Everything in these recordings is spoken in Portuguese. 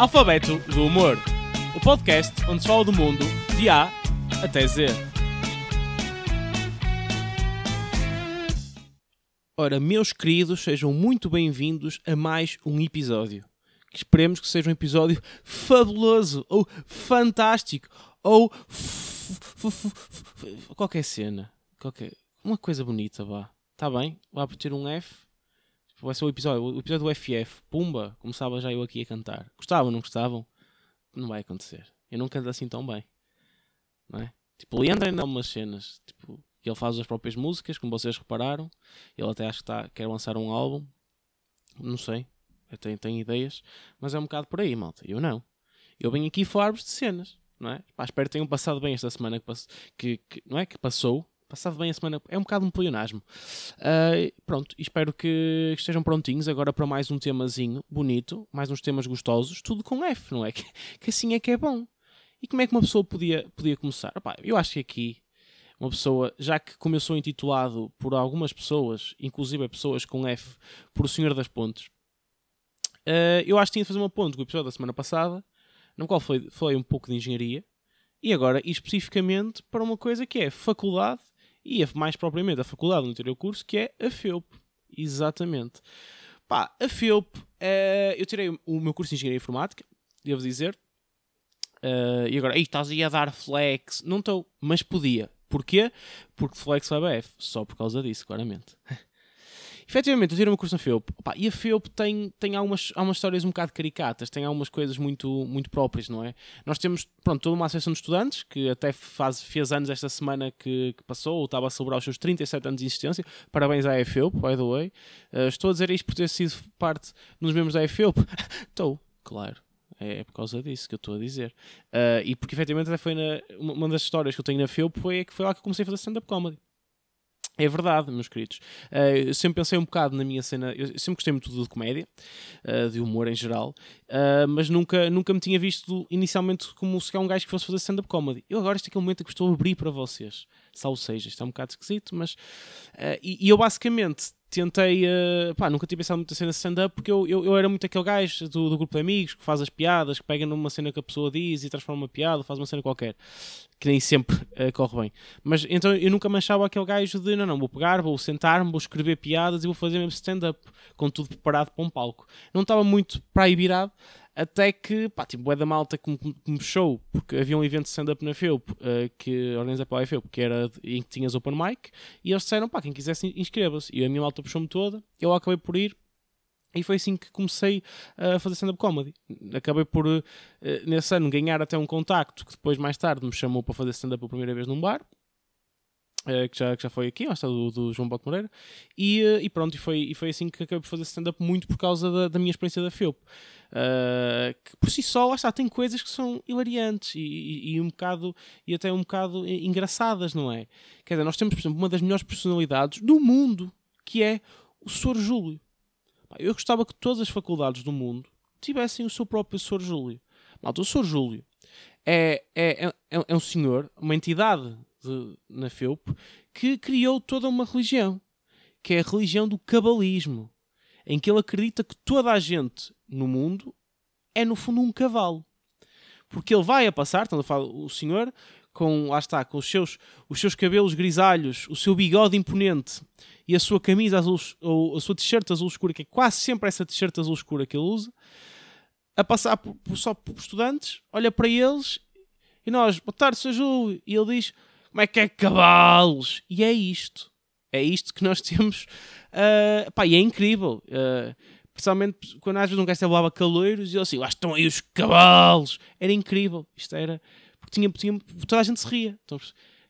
Alfabeto do Humor, o podcast onde se fala do mundo de A até Z. Ora, meus queridos, sejam muito bem-vindos a mais um episódio. Que esperemos que seja um episódio fabuloso, ou fantástico, ou qualquer cena, qualquer uma coisa bonita, vá. Está bem? Vá por ter um F. Vai ser o episódio, o episódio do FF. Pumba, começava já eu aqui a cantar. Gostavam, não gostavam? Não vai acontecer. Eu não canto assim tão bem. Não é? Tipo, o Leandro ainda há umas cenas. Tipo, ele faz as próprias músicas, como vocês repararam. Ele até acho que tá, quer lançar um álbum. Não sei. Tenho, tenho ideias. Mas é um bocado por aí, malta. Eu não. Eu venho aqui falar-vos de cenas. Não é? Pá, espero que tenham passado bem esta semana que, que, que, não é? que passou. Passado bem a semana. É um bocado um pleonasmo. Uh, pronto, espero que estejam prontinhos agora para mais um temazinho bonito, mais uns temas gostosos, tudo com F, não é? Que, que assim é que é bom. E como é que uma pessoa podia, podia começar? Epá, eu acho que aqui uma pessoa, já que começou intitulado por algumas pessoas, inclusive pessoas com F, por o Senhor das Pontes, uh, eu acho que tinha de fazer uma ponte com o episódio da semana passada, no qual foi, foi um pouco de engenharia, e agora especificamente para uma coisa que é faculdade e mais propriamente a faculdade onde tirei o curso, que é a FEUP. Exatamente. Pá, a FEUP, uh, eu tirei o meu curso de Engenharia Informática, devo dizer, uh, e agora, estás aí a dar flex. Não estou, mas podia. Porquê? Porque flex vai F, só por causa disso, claramente. efetivamente, eu tirei uma curso na FEUP. Opa, e a FEUP tem, tem algumas, algumas histórias um bocado caricatas, tem algumas coisas muito, muito próprias, não é? Nós temos, pronto, toda uma associação de estudantes, que até faz, fez anos esta semana que, que passou, ou estava a celebrar os seus 37 anos de existência. Parabéns à FEUP, by the way. Uh, estou a dizer isto por ter sido parte dos membros da FEUP. estou, claro. É, é por causa disso que eu estou a dizer. Uh, e porque efetivamente até foi na, uma das histórias que eu tenho na FEUP foi que foi lá que eu comecei a fazer stand-up comedy. É verdade, meus queridos. Uh, eu sempre pensei um bocado na minha cena. Eu sempre gostei muito de comédia, uh, de humor em geral, uh, mas nunca, nunca me tinha visto inicialmente como se um gajo que fosse fazer stand-up comedy. Eu agora, este é aquele momento que estou a abrir para vocês. Salve seja, isto é um bocado esquisito, mas. E, e, eu basicamente tentei. Uh, pá, nunca tinha pensado muito na cena stand-up porque eu, eu, eu, era muito aquele gajo do, do, grupo de amigos que faz as piadas, que pega numa cena que a pessoa diz e transforma uma piada, faz uma cena qualquer, que nem sempre uh, corre bem. Mas então eu nunca manchava aquele gajo de não, não, vou pegar, vou sentar-me, vou escrever piadas e vou fazer mesmo stand-up, com tudo preparado para um palco. Não estava muito para aí virado. Até que, pá, tipo, é da malta que me, me puxou, porque havia um evento de stand-up na FEUP, uh, que organizei para a FEUP, que era em que tinhas open mic, e eles disseram, pá, quem quisesse inscreva-se. E a minha malta puxou-me toda, eu acabei por ir, e foi assim que comecei a fazer stand-up comedy. Acabei por, uh, nesse ano, ganhar até um contacto que depois, mais tarde, me chamou para fazer stand-up pela primeira vez num bar. Uh, que, já, que já foi aqui, lá está do, do João Bote Moreira, e, uh, e pronto, e foi, e foi assim que acabei por fazer stand-up muito por causa da, da minha experiência da FEUP. Uh, que por si só, lá está, tem coisas que são hilariantes e, e, e, um bocado, e até um bocado engraçadas, não é? Quer dizer, nós temos, por exemplo, uma das melhores personalidades do mundo, que é o Sr. Júlio. Eu gostava que todas as faculdades do mundo tivessem o seu próprio Sr. Júlio. Malta, o Sr. Júlio é, é, é, é um senhor, uma entidade de, na FEUP, que criou toda uma religião, que é a religião do cabalismo, em que ele acredita que toda a gente no mundo é, no fundo, um cavalo. Porque ele vai a passar, estando a falar o senhor, com, lá está, com os seus, os seus cabelos grisalhos, o seu bigode imponente e a sua camisa azul, ou a sua t-shirt azul escura, que é quase sempre essa t-shirt azul escura que ele usa, a passar por, por, só por estudantes, olha para eles e nós, boa tarde, Sr. Júlio, e ele diz: como é que é cavalos? E é isto. É isto que nós temos. Uh, pá, e é incrível. Uh, principalmente quando às vezes um gajo falava caloiros e eu assim, lá estão aí os cavalos. Era incrível. Isto era. Porque tinha, tinha, toda a gente se ria. Então,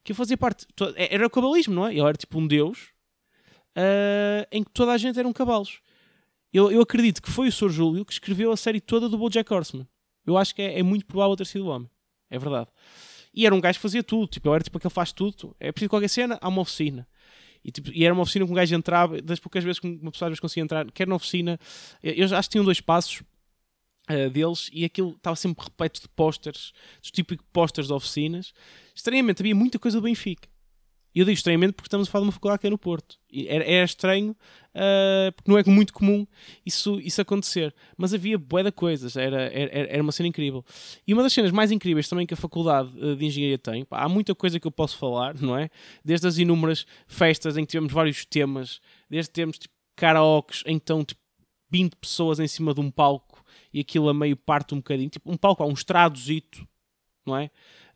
que eu fazia parte. Era o cabalismo, não é? Ele era tipo um deus uh, em que toda a gente eram cavalos. Eu, eu acredito que foi o Sr. Júlio que escreveu a série toda do Bojack Horseman. Eu acho que é, é muito provável ter sido o homem. É verdade. E era um gajo que fazia tudo, tipo, eu era tipo aquele que faz tudo. É preciso qualquer cena, há uma oficina. E, tipo, e era uma oficina que um gajo entrava, das poucas vezes que uma pessoa às vezes conseguia entrar, quer na oficina, eu acho que tinham dois passos uh, deles e aquilo estava sempre repleto de pósteres, dos típicos pósteres de oficinas. Estranhamente, havia muita coisa do Benfica. Eu digo estranhamente porque estamos a falar de uma faculdade que é no Porto. Era, estranho, uh, porque não é muito comum isso, isso acontecer. Mas havia bué de coisas, era, era, era uma cena incrível. E uma das cenas mais incríveis também que a faculdade uh, de Engenharia tem, pá, há muita coisa que eu posso falar, não é? Desde as inúmeras festas em que tivemos vários temas, desde termos tipo, karaokes estão tipo, 20 pessoas em cima de um palco e aquilo a meio parte um bocadinho, tipo um palco, um estradozito, não é?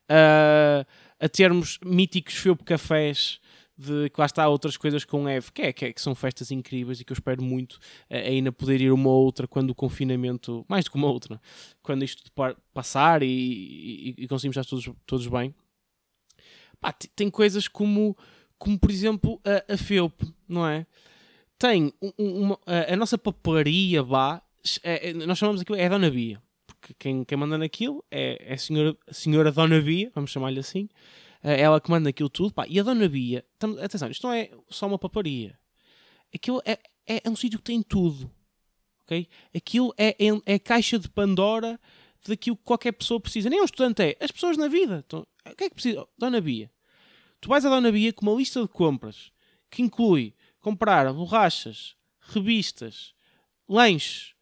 Uh, a termos míticos Felpe Cafés, de que lá está outras coisas com Eve, que, é, que, é, que são festas incríveis e que eu espero muito eh, ainda poder ir uma ou outra quando o confinamento, mais do que uma outra, quando isto passar e, e, e conseguimos estar todos, todos bem. Pá, tem coisas como, como por exemplo, a, a Felpe, não é? Tem uma, a, a nossa papelaria, vá, é, é, nós chamamos aquilo, é a Dona Bia quem, quem manda naquilo é, é a, senhora, a senhora Dona Bia, vamos chamar-lhe assim, é ela que manda aquilo tudo, pá, e a Dona Bia, atenção, isto não é só uma paparia, aquilo é, é, é um sítio que tem tudo, ok? Aquilo é, é, é caixa de Pandora daquilo que qualquer pessoa precisa, nem um estudante é, as pessoas na vida, então, o que é que precisa? Dona Bia, tu vais à Dona Bia com uma lista de compras que inclui comprar borrachas, revistas, lanches,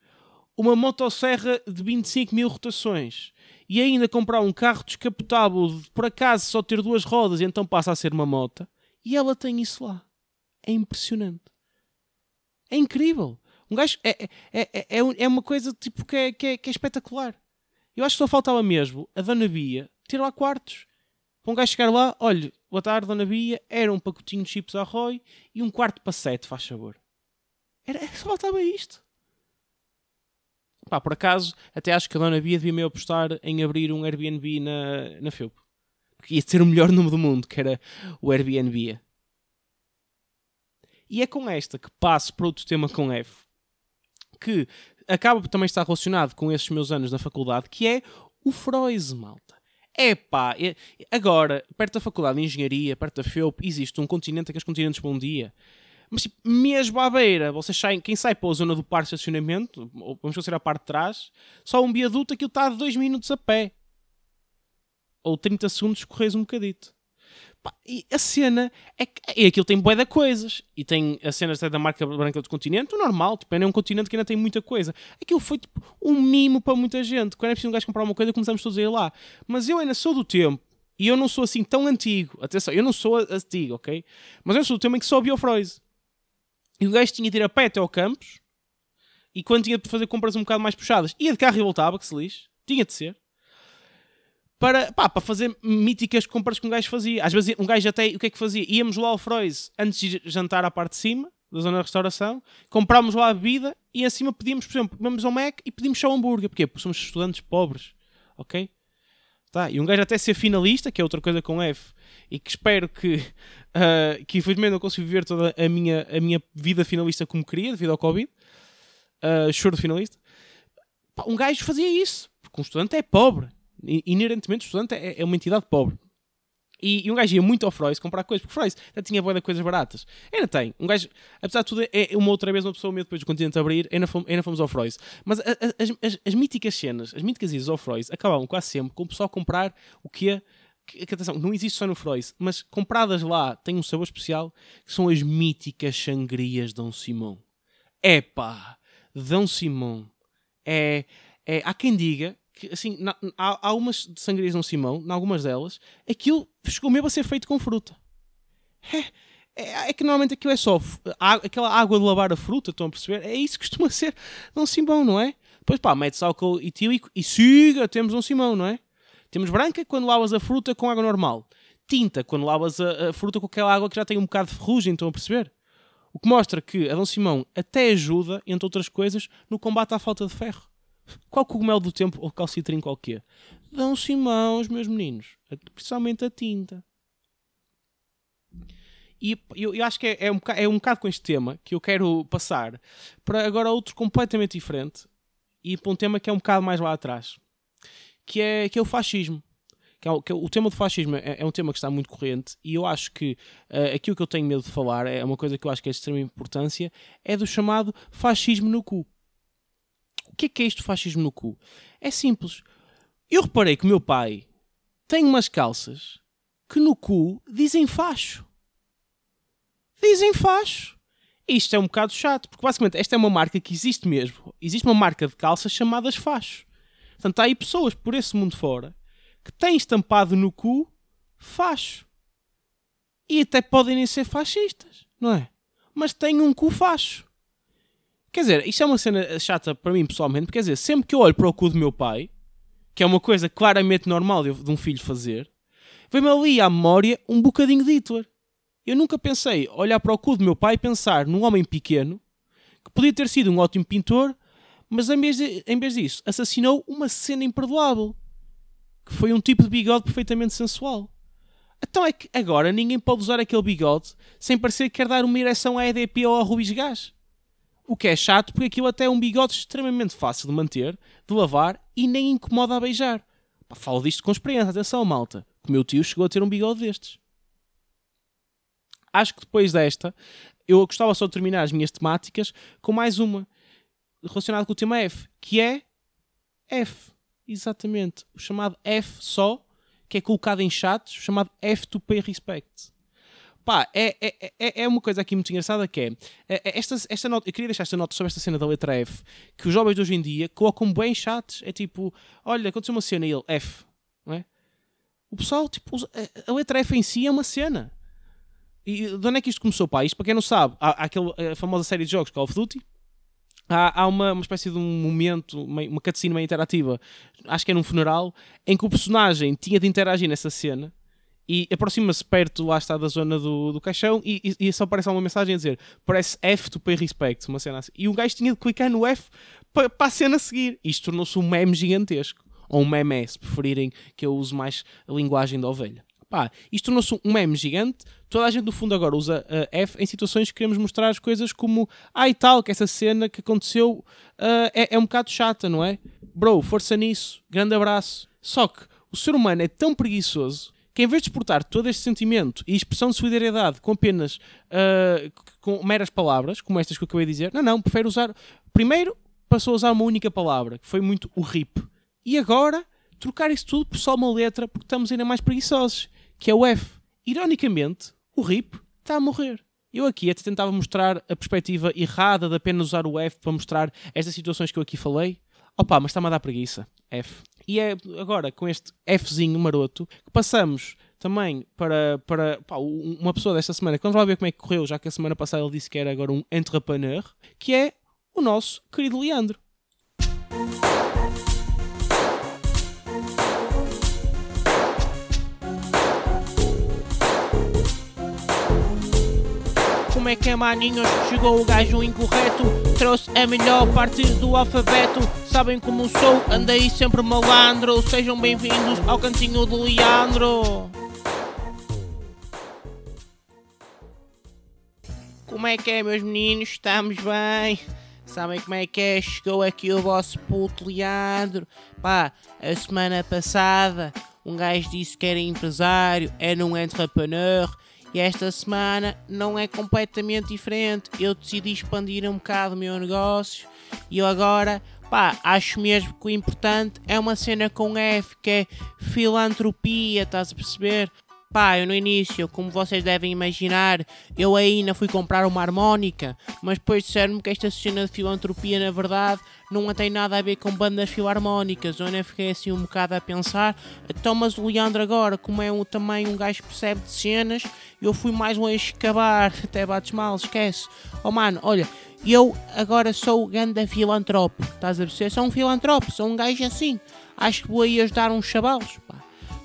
uma motosserra de 25 mil rotações e ainda comprar um carro descapotável de por acaso só ter duas rodas e então passa a ser uma moto e ela tem isso lá. É impressionante. É incrível. Um gajo é, é, é, é, é uma coisa tipo que é, que, é, que é espetacular. Eu acho que só faltava mesmo a Dona Bia ter lá quartos. Para um gajo chegar lá, olha, boa tarde, Dona Bia, era um pacotinho de chips a Roy e um quarto para sete, faz favor. Era, só faltava isto. Pá, por acaso, até acho que a Dona Bia devia meio apostar em abrir um Airbnb na, na FEUP. Porque ia ser o melhor nome do mundo, que era o Airbnb. E é com esta que passo para outro tema com F, que acaba por também estar relacionado com esses meus anos na faculdade, que é o Froise, malta. É pá, agora, perto da faculdade de Engenharia, perto da FEUP, existe um continente, aqueles continentes para um dia, mas tipo, mesmo à beira, vocês saem, quem sai para a zona do parque de estacionamento, ou vamos considerar a parte de trás, só um viaduto aquilo está a 2 minutos a pé. Ou 30 segundos corres um bocadito. E a cena é que e aquilo tem bué de coisas. E tem a cena da marca branca do continente, o normal, tipo, é um continente que ainda tem muita coisa. Aquilo foi tipo um mimo para muita gente. Quando é preciso um gajo comprar uma coisa, começamos todos a ir lá. Mas eu ainda sou do tempo, e eu não sou assim tão antigo. Atenção, eu não sou antigo, ok? Mas eu sou do tempo em que só o Biofroise. E o gajo tinha de ir a pé até ao campus. E quando tinha de fazer compras um bocado mais puxadas, ia de carro e voltava, que se lixe. Tinha de ser. Para, pá, para fazer míticas compras que um gajo fazia. Às vezes um gajo até, o que é que fazia? Íamos lá ao Froise antes de jantar à parte de cima, da zona de restauração, comprámos lá a bebida e acima pedíamos, por exemplo, vamos ao Mac e pedimos só hambúrguer. Porquê? Porque somos estudantes pobres. Ok? Tá? E um gajo até ser finalista, que é outra coisa com F, e que espero que, uh, que infelizmente não consigo viver toda a minha, a minha vida finalista como queria, devido ao Covid. Uh, choro de finalista. Pá, um gajo fazia isso, porque um estudante é pobre. Inerentemente, o estudante é, é uma entidade pobre. E, e, um gajo ia muito ao Freud comprar coisas, porque Freud já tinha boa de coisas baratas. Ainda tem. Um gajo, apesar de tudo, é, é uma outra vez uma pessoa meio depois do continente abrir, ainda fomos, ainda fomos ao Freud. Mas a, a, as, as, as, míticas cenas, as míticas idas ao Freud, acabavam quase sempre com o pessoal comprar o que é. Que, que, atenção, não existe só no Freud, mas compradas lá tem um sabor especial, que são as míticas sangrias Dom Simão. Epá! Dom Simão. É, é, há quem diga que assim, na, há, há umas de sangrias no Simão, em algumas delas, aquilo chegou mesmo a ser feito com fruta. É, é, é que normalmente aquilo é só a, aquela água de lavar a fruta, estão a perceber? É isso que costuma ser um Simão, não é? Depois pá, metes álcool etílico e siga, temos um Simão, não é? Temos branca quando lavas a fruta com água normal. Tinta quando lavas a, a fruta com aquela água que já tem um bocado de ferrugem, estão a perceber? O que mostra que a Dom Simão até ajuda, entre outras coisas, no combate à falta de ferro. Qual cogumelo do tempo ou calcitrim qualquer? Dão Simão, os meus meninos. Principalmente a tinta. E eu, eu acho que é, é, um bocado, é um bocado com este tema que eu quero passar para agora outro completamente diferente e para um tema que é um bocado mais lá atrás, que é, que é o fascismo. Que é, que é, o tema do fascismo é, é, um tema que está muito corrente e eu acho que uh, aquilo que eu tenho medo de falar é uma coisa que eu acho que é de extrema importância, é do chamado fascismo no cu. O que é que é isto fascismo no cu? É simples. Eu reparei que o meu pai tem umas calças que no cu dizem facho. dizem facho. Isto é um bocado chato, porque basicamente esta é uma marca que existe mesmo. Existe uma marca de calças chamadas facho. Portanto, há aí pessoas por esse mundo fora que têm estampado no cu facho. E até podem nem ser fascistas, não é? Mas têm um cu facho. Quer dizer, isto é uma cena chata para mim pessoalmente, porque quer dizer, sempre que eu olho para o cu do meu pai, que é uma coisa claramente normal de um filho fazer, vem-me ali à memória um bocadinho de Hitler. Eu nunca pensei olhar para o cu do meu pai e pensar num homem pequeno que podia ter sido um ótimo pintor, mas em vez, de, em vez disso assassinou uma cena imperdoável que foi um tipo de bigode perfeitamente sensual. Então é que agora ninguém pode usar aquele bigode sem parecer que quer dar uma ereção à EDP ou ao Rubis Gás. O que é chato porque aquilo até é um bigode extremamente fácil de manter, de lavar e nem incomoda a beijar. Falo disto com experiência, atenção malta. O meu tio chegou a ter um bigode destes. Acho que depois desta, eu gostava só de terminar as minhas temáticas com mais uma relacionada com o tema F, que é F. Exatamente. O chamado F só, que é colocado em chats, chamado F to pay respect. Pá, é, é, é, é uma coisa aqui muito engraçada que é, é esta, esta nota, eu queria deixar esta nota sobre esta cena da letra F, que os jovens de hoje em dia colocam bem em chats, é tipo, olha, aconteceu uma cena e ele, F, não é? O pessoal, tipo, a letra F em si é uma cena. E de onde é que isto começou, pá? Isto, para quem não sabe, há, há aquela a famosa série de jogos Call of Duty, há, uma, uma espécie de um momento, uma, uma cutscene meio interativa, acho que é num funeral, em que o personagem tinha de interagir nessa cena e aproxima-se perto, lá está, da zona do, do caixão e, e, e só aparece uma mensagem a dizer parece F to pay respect, uma cena assim. E o gajo tinha de clicar no F para, para a cena seguir. Isto tornou-se um meme gigantesco. Ou um meme, se preferirem que eu use mais a linguagem da ovelha. Pá, isto tornou-se um meme gigante. Toda a gente, no fundo, agora usa uh, F em situações que queremos mostrar as coisas como ah e tal, que essa cena que aconteceu uh, é, é um bocado chata, não é? Bro, força nisso, grande abraço. Só que o ser humano é tão preguiçoso que em vez de exportar todo este sentimento e expressão de solidariedade com apenas uh, com meras palavras, como estas que eu acabei de dizer, não, não, prefere usar. Primeiro passou a usar uma única palavra, que foi muito o RIP. E agora trocar isso tudo por só uma letra, porque estamos ainda mais preguiçosos que é o F. Ironicamente, o RIP está a morrer. Eu aqui até tentava mostrar a perspectiva errada de apenas usar o F para mostrar estas situações que eu aqui falei. Opa, mas está-me a dar preguiça. F. E é agora com este Fzinho maroto que passamos também para, para pá, uma pessoa desta semana que vamos lá ver como é que correu, já que a semana passada ele disse que era agora um entrepreneur, que é o nosso querido Leandro. Como é que é maninhos? Chegou o gajo incorreto Trouxe a melhor parte do alfabeto Sabem como sou, andei sempre malandro Sejam bem-vindos ao cantinho do Leandro Como é que é meus meninos? Estamos bem? Sabem como é que é? Chegou aqui o vosso puto Leandro Pá, a semana passada um gajo disse que era empresário, era um entrepreneur e esta semana não é completamente diferente. Eu decidi expandir um bocado o meu negócio e eu agora, pá, acho mesmo que o importante é uma cena com F, que é filantropia, estás a perceber? Pá, eu no início, como vocês devem imaginar, eu ainda fui comprar uma harmónica, mas depois disseram-me que esta cena de filantropia, na verdade, não tem nada a ver com bandas filarmónicas. Eu ainda fiquei assim um bocado a pensar. Então, mas o Leandro agora, como é um, também um gajo que percebe de cenas, eu fui mais longe escavar. Até bates mal, esquece. Oh mano, olha, eu agora sou o grande filantropo, estás a perceber? Sou um filantropo, sou um gajo assim. Acho que vou aí ajudar uns chavalos, pá.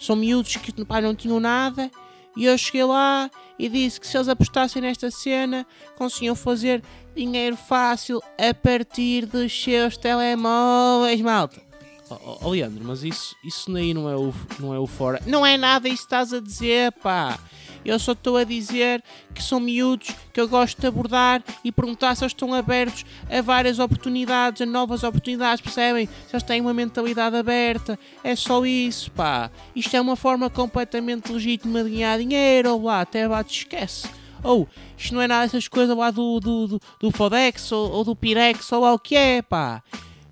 São miúdos que pá, não tinham nada. E eu cheguei lá e disse que se eles apostassem nesta cena, conseguiam fazer dinheiro fácil a partir dos seus telemóveis, malta. Oh, oh, Leandro, mas isso, isso aí não é, o, não é o fora. Não é nada isso que estás a dizer, pá. Eu só estou a dizer que são miúdos que eu gosto de abordar e perguntar se eles estão abertos a várias oportunidades, a novas oportunidades, percebem? Se eles têm uma mentalidade aberta. É só isso, pá. Isto é uma forma completamente legítima de ganhar dinheiro, ou lá, até lá te esquece. Ou, isto não é nada dessas coisas lá do, do, do, do Fodex ou, ou do Pirex ou lá o que é, pá.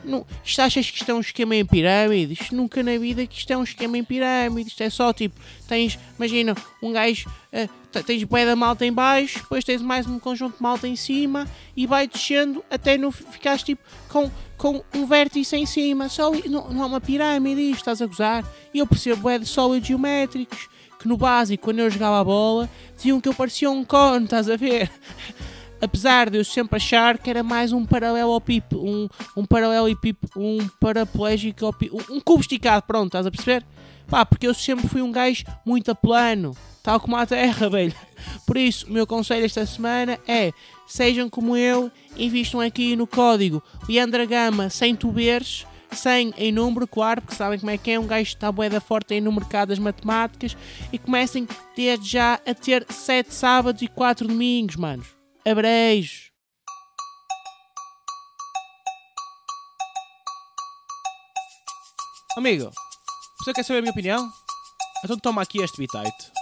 Não, isto achas que isto é um esquema em pirâmide? Isto nunca na vida que isto é um esquema em pirâmide. Isto é só tipo, tens, imagina, um gajo, uh, tens bué da malta em baixo, depois tens mais um conjunto de malta em cima e vai descendo até no ficares tipo com, com um vértice em cima. Só, não, não é uma pirâmide isto, estás a gozar? E eu percebo bué de sólidos geométricos que no básico, quando eu jogava a bola, diziam que eu parecia um cone, estás a ver? apesar de eu sempre achar que era mais um paralelepípedo, um, um paralelepípedo, um paraplégico, um, um cubo esticado, pronto, estás a perceber? Pá, porque eu sempre fui um gajo muito a plano, tal como a Terra, velho. Por isso, o meu conselho esta semana é, sejam como eu, invistam aqui no código Leandra Gama sem tuberes, sem em número, claro, porque sabem como é que é, um gajo está boeda forte aí no mercado das matemáticas, e comecem desde já a ter 7 sábados e 4 domingos, manos. Abreijos! Amigo, você quer saber a minha opinião? Então toma aqui este bitite.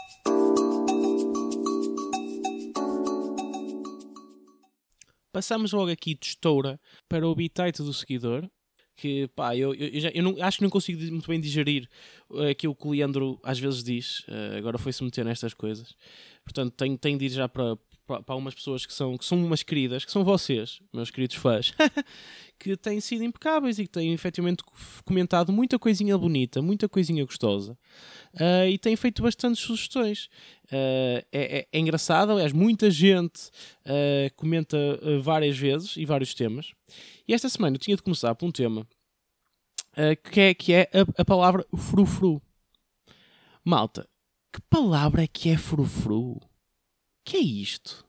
Passamos logo aqui de estoura para o bitite do seguidor. Que pá, eu, eu, já, eu não, acho que não consigo muito bem digerir uh, aquilo que o Leandro às vezes diz. Uh, agora foi-se meter nestas coisas. Portanto, tenho, tenho de ir já para, para, para umas pessoas que são, que são umas queridas, que são vocês, meus queridos fãs, que têm sido impecáveis e que têm efetivamente comentado muita coisinha bonita, muita coisinha gostosa uh, e têm feito bastantes sugestões. Uh, é, é, é, engraçado, aliás, muita gente uh, comenta várias vezes e vários temas. E esta semana eu tinha de começar por um tema que é, que é a, a palavra frufru. Malta, que palavra é que é frufru? Que é isto?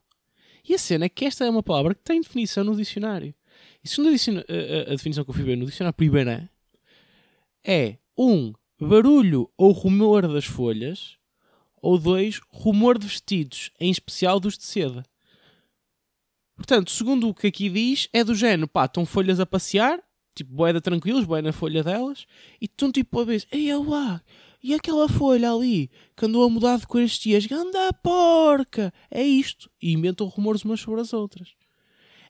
E a cena é que esta é uma palavra que tem definição no dicionário. E segundo a, definição que eu fui ver no dicionário primeira, é um barulho ou rumor das folhas, ou dois, rumor de vestidos, em especial dos de seda. Portanto, segundo o que aqui diz, é do género, pá, estão folhas a passear, tipo, boeda tranquilos, boé na folha delas, e estão tipo a ver, ei, lá, e aquela folha ali, que andou a mudar de cor estes dias, anda porca! É isto. E inventam rumores umas sobre as outras.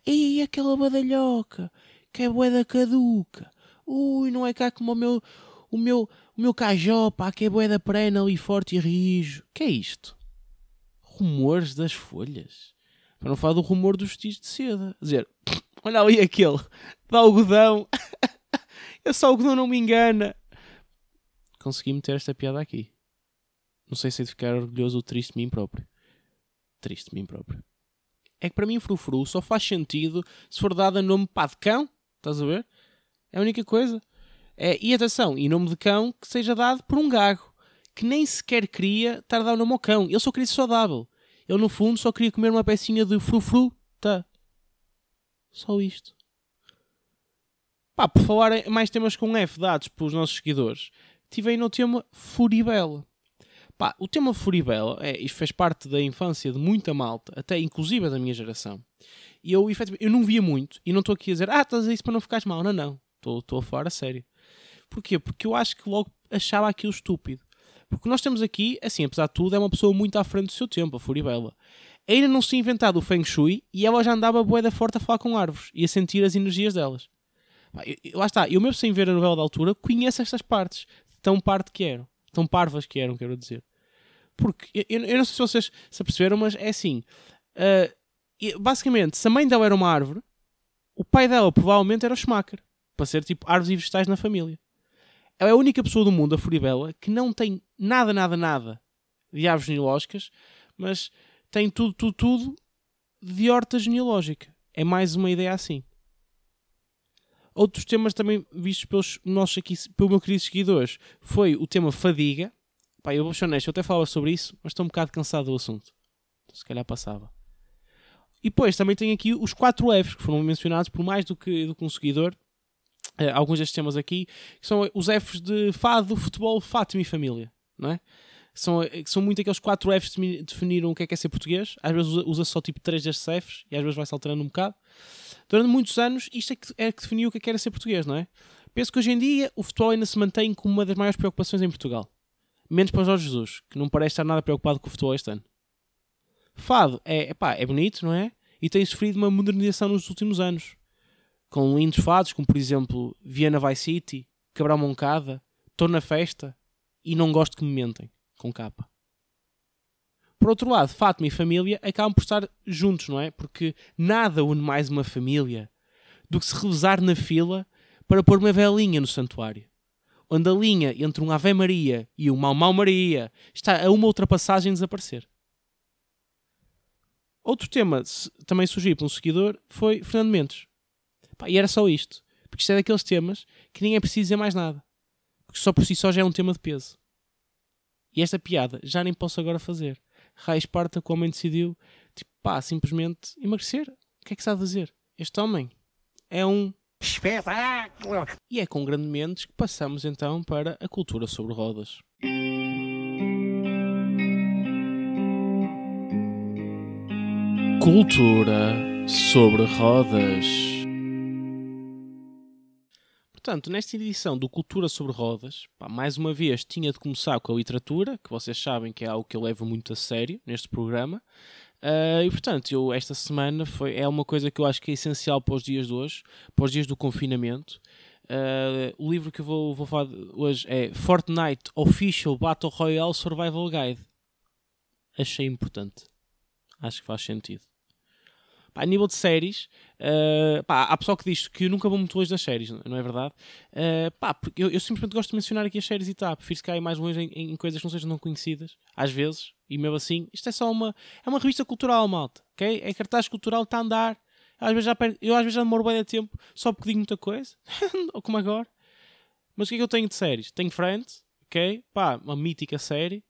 E aquela badalhoca, que é boeda caduca. Ui, não é cá como o meu, o meu, o meu cajó, pá, que é boeda perena ali forte e rijo. Que é isto? Rumores das folhas. Para não falar do rumor dos vestidos de seda. Quer dizer, olha ali aquele, de algodão. Esse algodão não me engana consegui meter esta piada aqui. Não sei se é de ficar orgulhoso ou triste de mim próprio. Triste de mim próprio. É que para mim frufru só faz sentido se for dado a nome pá de cão. Estás a ver? É a única coisa. É, e atenção, e nome de cão que seja dado por um gago que nem sequer queria estar a dar o nome ao cão. Ele só queria ser saudável. Ele, no fundo, só queria comer uma pecinha de frufru. Tá. Só isto. Pá, por falar mais temas com F dados pelos nossos seguidores, tive no tema Furibela. Pá, o tema Furibela é, isto fez parte da infância de muita malta, até inclusive da minha geração. E eu, efetivamente, eu não via muito, e não estou aqui a dizer, ah, estás a isso para não ficares mal. Não, não. Estou a falar a sério. Porquê? Porque eu acho que logo achava aquilo estúpido. Porque nós temos aqui, assim, apesar de tudo, é uma pessoa muito à frente do seu tempo, a Furibela. Ainda não se inventado o Feng Shui e ela já andava boeda forte a falar com árvores e a sentir as energias delas. Lá está, eu mesmo sem ver a novela da altura conheço estas partes tão parte que eram. Tão parvas que eram, quero dizer. Porque eu, eu não sei se vocês se aperceberam, mas é assim. Uh, basicamente, se a mãe dela era uma árvore, o pai dela provavelmente era o Schumacher. Para ser tipo árvores e vegetais na família. Ela é a única pessoa do mundo, a Furibela, que não tem nada, nada, nada de árvores genealógicas, mas tem tudo, tudo, tudo de horta genealógica. É mais uma ideia assim. Outros temas também vistos pelos nossos aqui, pelo meu querido seguidores, foi o tema fadiga. Pá, eu vou ser honesto, eu até falava sobre isso, mas estou um bocado cansado do assunto. Então, se calhar passava. E depois também tem aqui os 4 Fs que foram mencionados por mais do que, do que um seguidor. Uh, alguns destes temas aqui, que são os Fs de fado, futebol, Fátima e família, não é? São, eh, são muito aqueles 4 Fs de definir o que é que é ser português. Às vezes usa só tipo 3 destes Fs e às vezes vai-se alterando um bocado durante muitos anos isto é que, é que definiu o que, é que era ser português, não é? Penso que hoje em dia o futebol ainda se mantém como uma das maiores preocupações em Portugal. Menos para o Jorge Jesus, que não parece estar nada preocupado com o futebol este ano. Fado é, epá, é bonito, não é? E tem sofrido uma modernização nos últimos anos. com lindos fados, como por exemplo Viana Vice City, Cabral Moncada, estou na festa e não gosto que me mentem, com capa. Por outro lado, Fátima e família acabam por estar juntos, não é? Porque nada une mais uma família do que se revezar na fila para pôr uma velinha no santuário. Onde a linha entre um Ave Maria e um Mau Mau Maria está a uma ultrapassagem desaparecer. Outro tema também surgiu por um seguidor foi Fernando Mendes. Pá, e era só isto. Porque isto é daqueles temas que ninguém precisa dizer mais nada. Porque só por si só já é um tema de peso. E esta piada já nem posso agora fazer. Raio Esparta, que o homem decidiu, tipo, pá, simplesmente emagrecer. O que é que há a dizer? Este homem é um espetáculo! E é com grande Mendes que passamos então para a cultura sobre rodas. Cultura sobre rodas. Portanto, nesta edição do Cultura sobre Rodas, pá, mais uma vez tinha de começar com a literatura, que vocês sabem que é algo que eu levo muito a sério neste programa. Uh, e portanto, eu, esta semana foi, é uma coisa que eu acho que é essencial para os dias de hoje, para os dias do confinamento. Uh, o livro que eu vou, vou falar hoje é Fortnite Official Battle Royale Survival Guide. Achei importante. Acho que faz sentido. Pá, a nível de séries, uh, pá, há pessoal que diz que eu nunca vou muito longe das séries, não é verdade? Uh, pá, porque eu, eu, simplesmente gosto de mencionar aqui as séries e tá, prefiro cair mais longe em, em, coisas que não sejam não conhecidas, às vezes, e mesmo assim, isto é só uma, é uma revista cultural, malta, ok? É cartaz cultural, está a andar. Às vezes já, eu às vezes já demoro bem de tempo só porque digo muita coisa, como agora. Mas o que é que eu tenho de séries? Tenho Friends, ok? Pá, uma mítica série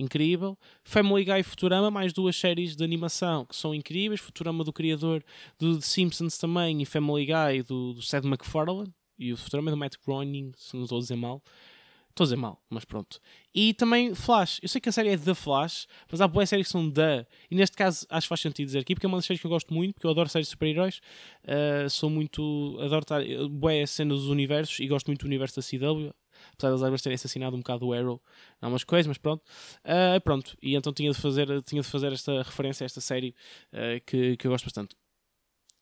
incrível. Family Guy e Futurama, mais duas séries de animação que são incríveis. Futurama do criador do The Simpsons também e Family Guy do, do Seth MacFarlane. E o Futurama do Matt Groening, se não estou a dizer mal. Estou a dizer mal, mas pronto. E também Flash. Eu sei que a série é The Flash, mas há boas séries que são da. E neste caso acho que faz sentido dizer aqui, porque é uma das séries que eu gosto muito, porque eu adoro séries de super-heróis. Uh, sou muito. Adoro estar. Boé cenas dos universos e gosto muito do universo da CW apesar às vezes terem assassinado um bocado o Arrow em algumas coisas, mas pronto. Uh, pronto, e então tinha de fazer, tinha de fazer esta referência a esta série uh, que, que eu gosto bastante.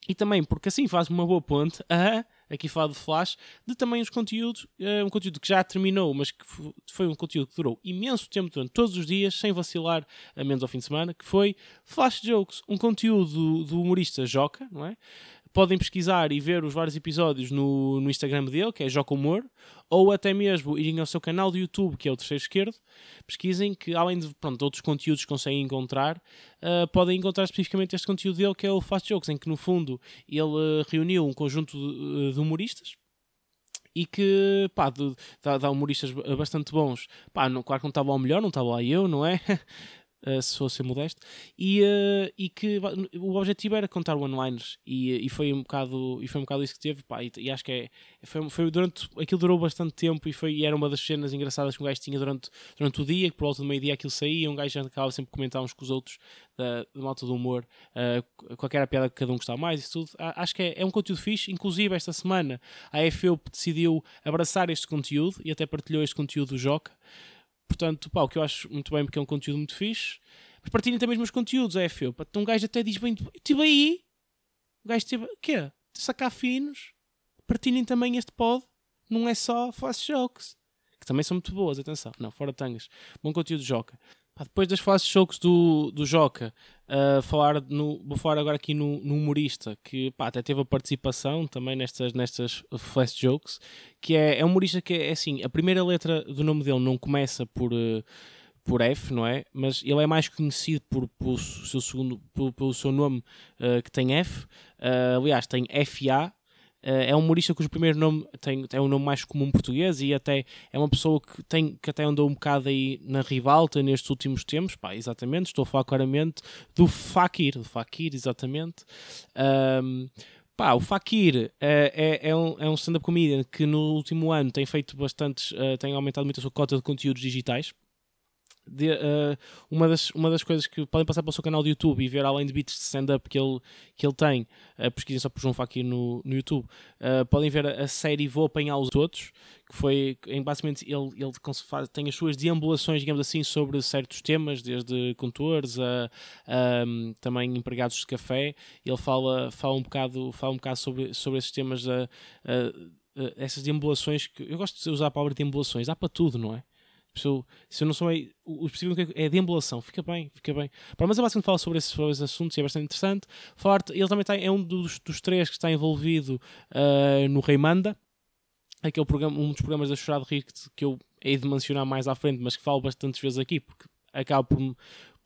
E também porque assim faz uma boa ponte a, aqui falar de Flash, de também os conteúdos, uh, um conteúdo que já terminou, mas que foi um conteúdo que durou imenso tempo durante todos os dias, sem vacilar, a menos ao fim de semana, que foi Flash Jokes, um conteúdo do, do humorista Joca, não é? Podem pesquisar e ver os vários episódios no, no Instagram dele, que é Joca Humor, ou até mesmo irem ao seu canal do YouTube, que é o Terceiro Esquerdo. Pesquisem que, além de pronto, outros conteúdos que conseguem encontrar, uh, podem encontrar especificamente este conteúdo dele, que é o Fast Jokes, em que no fundo ele uh, reuniu um conjunto de, de humoristas e que, pá, dá, dá humoristas bastante bons. Pá, não, claro que não estava ao melhor, não estava lá eu, não é? Uh, se fosse modesto, e, uh, e que o objetivo era contar one-liners e, e, foi um bocado, e foi um bocado isso que teve, pá, e, e, acho que é, foi, foi durante, aquilo durou bastante tempo e, foi, e era uma das cenas engraçadas que um gajo tinha durante, durante o dia, que por volta do meio-dia aquilo saía, um gajo acabava sempre a comentar uns com os outros da, da malta do humor, uh, qualquer piada que cada um gostava mais, isso tudo, acho que é, é um conteúdo fixe, inclusive esta semana a FEUP decidiu abraçar este conteúdo e até partilhou este conteúdo do Joca, Portanto, pá, o que eu acho muito bem, porque é um conteúdo muito fixe. Mas partilhem também os meus conteúdos, é FEU. Então um gajo até diz bem, estive aí. O gajo esteve, o quê? Sacar finos. Partilhem também este pod. Não é só flash jokes. Que também são muito boas, atenção. Não, fora tangas. Bom conteúdo Joca. Depois das flash jokes do, do Joca, uh, falar no, vou falar agora aqui no, no humorista, que pá, até teve a participação também nestas, nestas flash jokes, que é, é um humorista que é, é assim, a primeira letra do nome dele não começa por... Uh, por F, não é? Mas ele é mais conhecido por, por seu segundo, por, pelo seu nome uh, que tem F. Uh, aliás, tem FA, é um humorista cujo primeiro nome tem, tem um nome mais comum português e até é uma pessoa que, tem, que até andou um bocado aí na ribalta nestes últimos tempos, pá, exatamente, estou a falar claramente do Fakir, do Fakir, exatamente. Um, Pá, o Fakir é, é, é um, é um stand-up comedian que no último ano tem feito bastantes, uh, tem aumentado muito a sua cota de conteúdos digitais. De, uh, uma, das, uma das coisas que podem passar pelo seu canal de YouTube e ver além de beats de stand-up que ele, que ele tem, uh, pesquisem só por João aqui no, no YouTube, uh, podem ver a, a, série Vou Apanhar os Outros, que foi, em, basicamente, ele, ele tem as suas deambulações, digamos assim, sobre certos temas, desde contores a, a um, também empregados de café. Ele fala, fala um bocado, fala um bocado sobre, sobre esses temas, uh, essas deambulações, que eu gosto de usar a palavra deambulações, há para tudo, não é? Se eu, não sou o específico é deambulação, fica bem, fica bem. Mas é basicamente fala sobre esses, sobre esses assuntos e é bastante interessante. Falar, ele também está, é um dos, dos três que está envolvido uh, no Rei Manda, aquele programa, um dos programas da Chorado Rir que, que eu hei de mencionar mais à frente, mas que falo bastantes vezes aqui, porque acaba por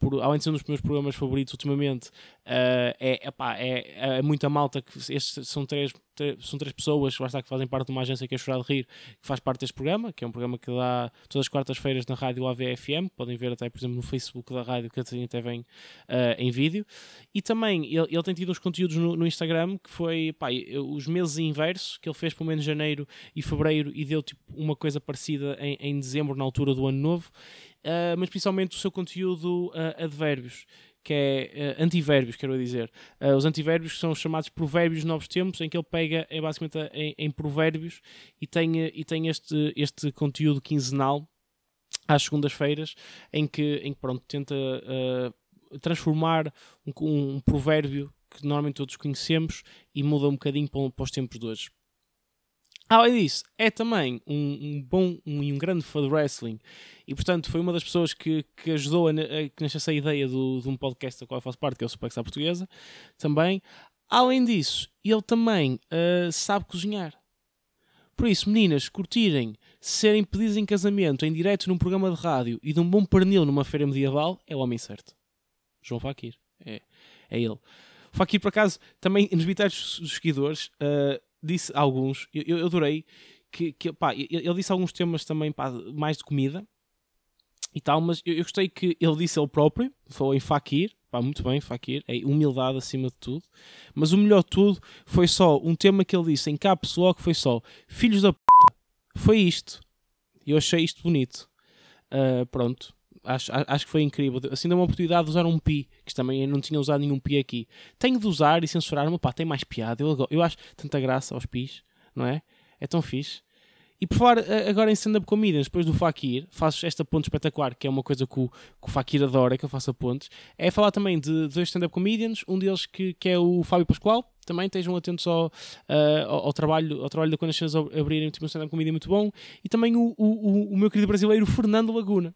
por, além de ser um dos meus programas favoritos ultimamente, uh, é, epá, é, é muita malta que estes são três, três, são três pessoas que, que fazem parte de uma agência que é Chorar de Rir, que faz parte deste programa, que é um programa que dá todas as quartas-feiras na rádio AVFM, podem ver até, por exemplo, no Facebook da rádio, que até vem uh, em vídeo. E também ele, ele tem tido uns conteúdos no, no Instagram que foi os meses inversos que ele fez pelo menos janeiro e fevereiro e deu tipo uma coisa parecida em, em dezembro, na altura do ano novo uh, mas principalmente o seu conteúdo uh, advérbios, que é uh, antivérbios, quero dizer. Uh, os antivérbios são chamados provérbios novos tempos, em que ele pega é basicamente em, em provérbios e tem, e tem este, este conteúdo quinzenal às segundas-feiras, em que, em que pronto, tenta uh, transformar um, um, provérbio que normalmente todos conhecemos e muda um bocadinho para, para os tempos de hoje. Além disso, é também um, um bom um, um grande fã de wrestling e, portanto, foi uma das pessoas que, que ajudou a, a que nascesse a ideia do, de um podcast da qual eu faço parte, que é o Superstar Portuguesa, também. Além disso, ele também uh, sabe cozinhar. Por isso, meninas, curtirem serem pedidas em casamento em direto num programa de rádio e de um bom pernil numa feira medieval, é o homem certo. João Fakir. É, é ele. Fakir, por acaso, também nos vitais dos seguidores, uh, disse alguns, eu, eu adorei, que, que pá, ele disse alguns temas também pá, mais de comida e tal, mas eu, eu, gostei que ele disse ele próprio, falou em Fakir, pá, muito bem, Fakir, é humildade acima de tudo, mas o melhor de tudo foi só um tema que ele disse em caps lock, foi só filhos da p, foi isto, eu achei isto bonito, uh, pronto. Acho, acho que foi incrível. Assim deu uma oportunidade de usar um pi, que também eu não tinha usado nenhum pi aqui. Tenho de usar e censurar-me, pá, tem mais piada. Eu, eu acho tanta graça aos pis, não é? É tão fixe. E por falar agora em stand-up comedians, depois do Fakir, faço esta ponte espetacular, que é uma coisa que o, que o Fakir adora, que eu faço a pontes, é falar também de dois stand-up comedians, um deles que, que é o Fábio Pascoal, também estejam atentos ao, uh, ao, ao, trabalho, ao trabalho da quando as abrirem, tipo um stand-up comedian muito bom, e também o, o, o meu querido brasileiro Fernando Laguna,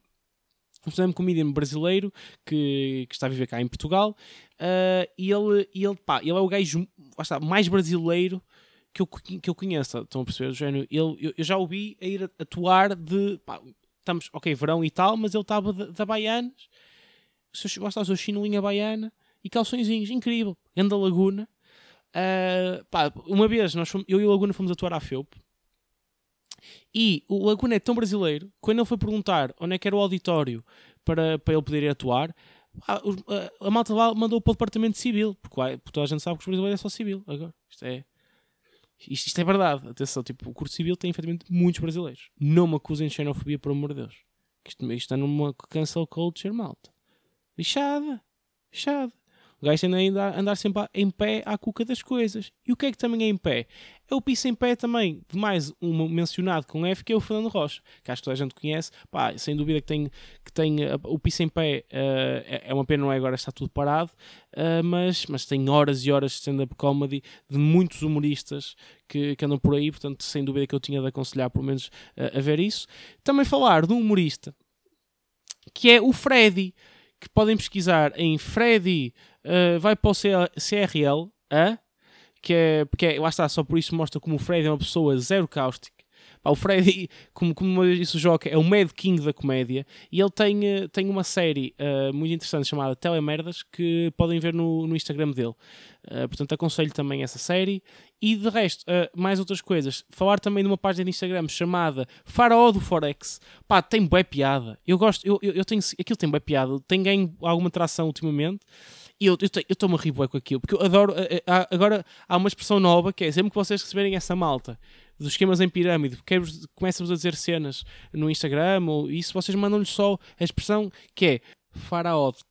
um stand-up comedian brasileiro que, que, está a viver cá em Portugal, uh, e ele, ele, pá, ele é o gajo está, mais brasileiro que eu, que eu conheço, estão a perceber? Género, ele, eu, eu já o vi a ir atuar de. Pá, estamos, ok, verão e tal, mas ele estava da Baianas, gosta da sua chinelinha baiana e calçõezinhos, incrível, anda Laguna. Uh, pá, uma vez nós fomos, eu e o Laguna fomos atuar à FEUP e o Laguna é tão brasileiro quando ele foi perguntar onde é que era o auditório para, para ele poder atuar, a, a, a malta lá mandou para o departamento civil, porque, porque toda a gente sabe que os brasileiros é só civil agora. Isto é isto, isto é verdade, atenção, tipo, o curso civil tem efetivamente muitos brasileiros. Não me acusem de xenofobia, por amor de Deus. Isto, isto está numa cancel culture, malta. Lixada, lixada. O gajo ainda a andar sempre em pé à cuca das coisas. E o que é que também é em pé? É o piso em pé também, de mais um mencionado com F, que é o Fernando Rocha, que acho que toda a gente conhece. Pá, sem dúvida que tem, que tem uh, o piso em pé, uh, é uma pena, não é agora, está tudo parado, uh, mas, mas tem horas e horas de stand-up comedy de muitos humoristas que, que, andam por aí, portanto, sem dúvida que eu tinha de aconselhar, pelo menos, a ver isso. Também falar de um humorista que é o Freddy, que podem pesquisar em Freddy uh, vai para o CRL, uh, que é, porque é, lá está, só por isso mostra como o Freddy é uma pessoa zero cáustica. Pá, o Freddy, como, como disse o Joca, é o Mad King da comédia e ele tem, eh, tem uma série uh, muito interessante chamada Telemerdas que podem ver no, no Instagram dele. Portanto, aconselho também essa série. E de resto, uh, mais outras coisas. Falar também de uma página de Instagram chamada Faraó do Forex. Pá, tem boa piada. Eu gosto, eu, eu, eu tenho, aquilo tem boa piada, tem ganho alguma tração ultimamente. E eu estou-me a rir bué com aquilo, porque eu adoro. eh, eh, Agora há uma expressão nova que é sempre que vocês receberem essa malta dos esquemas em pirâmide, porque começam-vos a dizer cenas no Instagram ou isso, vocês mandam-lhes só a expressão que é faraote.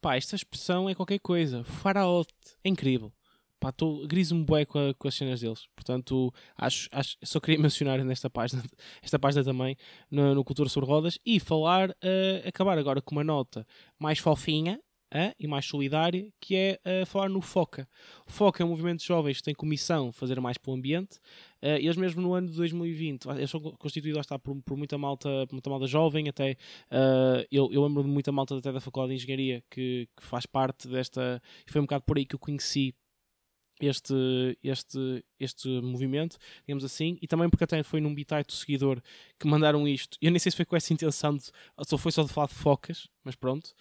Pá, esta expressão é qualquer coisa. Faraote. É incrível. Pá, tô, griso-me bué com, a- com as cenas deles. Portanto, acho, acho, só queria mencionar nesta página, esta página também, no, no Cultura sobre Rodas, e falar, eh, acabar agora com uma nota mais fofinha, hã, e mais solidária, que é eh, falar no FOCA. O FOCA é um movimento de jovens que tem comissão fazer mais para o ambiente. Eh, eles mesmo no ano de 2020, eles são constituídos está, por, por muita, malta, muita malta jovem, até eu, eu lembro de muita malta até da Faculdade de Engenharia que, que faz parte desta, e foi um bocado por aí que eu conheci este, este, este movimento, digamos assim, e também porque até foi num bitite do seguidor que mandaram isto. Eu nem sei se foi com essa intenção, de, ou foi só de falar de focas, mas pronto.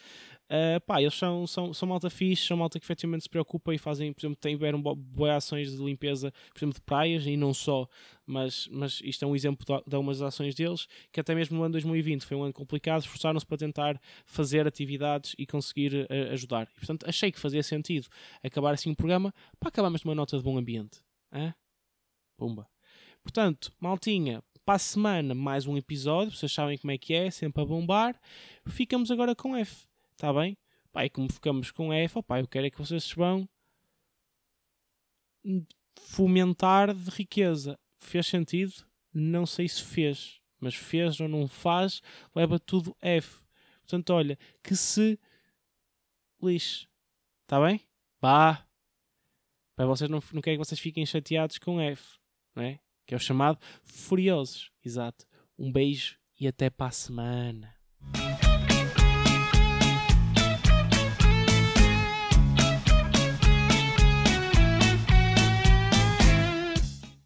Uh, pá, eles são, são, são malta fixe, são malta que efetivamente se preocupa e fazem, por exemplo, tiveram bo- boas ações de limpeza, por exemplo, de praias e não só, mas, mas isto é um exemplo de, de algumas ações deles, que até mesmo no ano 2020 foi um ano complicado, esforçaram-se para tentar fazer atividades e conseguir uh, ajudar. E, portanto, achei que fazia sentido acabar assim o programa para acabarmos numa nota de bom ambiente. Hã? Pumba. Portanto, maltinha, para a semana mais um episódio, vocês sabem como é que é, sempre a bombar. Ficamos agora com F. Está bem? Pá, e como ficamos com F, opá, eu quero é que vocês vão fomentar de riqueza. Fez sentido? Não sei se fez, mas fez ou não faz, leva tudo F. Portanto, olha, que se lixe. Está bem? Pá. Para vocês não, não querem que vocês fiquem chateados com F, não é? Que é o chamado furiosos. Exato. Um beijo e até para a semana.